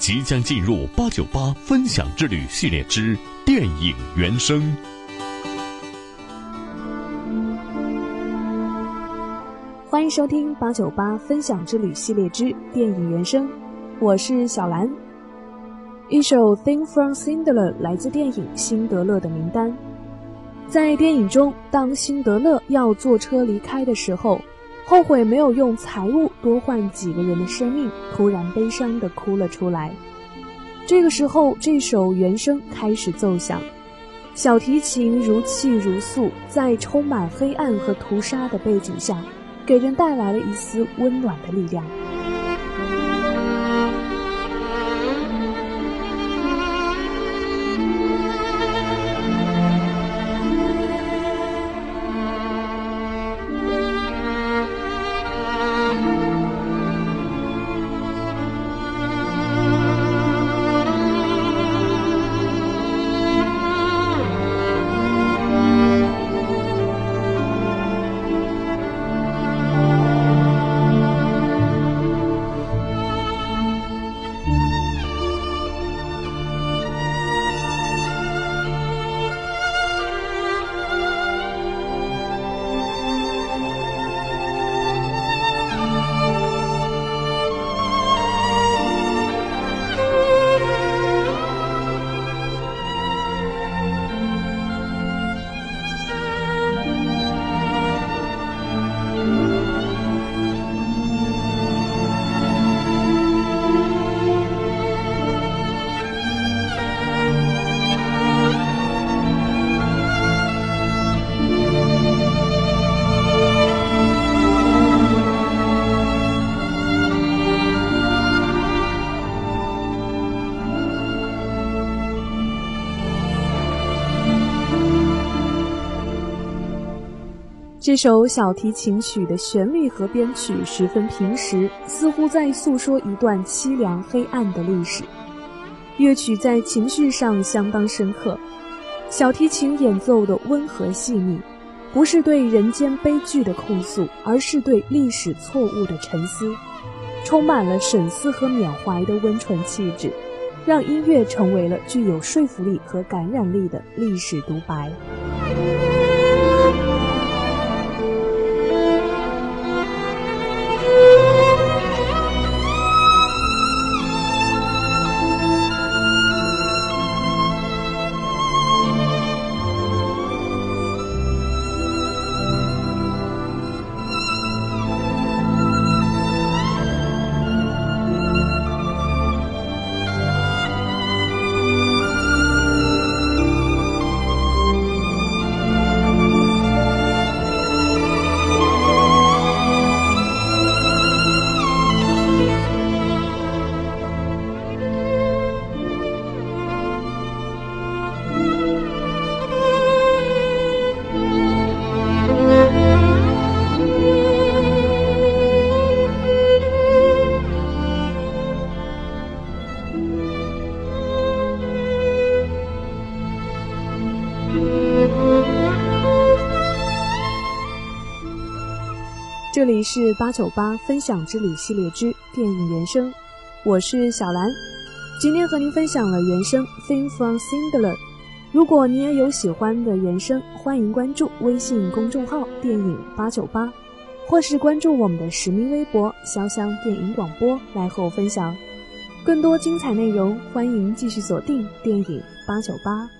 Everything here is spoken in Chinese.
即将进入八九八分享之旅系列之电影原声。欢迎收听八九八分享之旅系列之电影原声，我是小兰。一首《Thing from Cinderella》来自电影《辛德勒的名单》。在电影中，当辛德勒要坐车离开的时候，后悔没有用财物多换几个人的生命，突然悲伤地哭了出来。这个时候，这首原声开始奏响，小提琴如泣如诉，在充满黑暗和屠杀的背景下。给人带来了一丝温暖的力量。这首小提琴曲的旋律和编曲十分平实，似乎在诉说一段凄凉黑暗的历史。乐曲在情绪上相当深刻，小提琴演奏的温和细腻，不是对人间悲剧的控诉，而是对历史错误的沉思，充满了审思和缅怀的温纯气质，让音乐成为了具有说服力和感染力的历史独白。这里是八九八分享之旅系列之电影原声，我是小兰，今天和您分享了原声《Thing from Cinderella》。如果你也有喜欢的原声，欢迎关注微信公众号“电影八九八”，或是关注我们的实名微博“潇湘电影广播”来和我分享更多精彩内容。欢迎继续锁定电影八九八。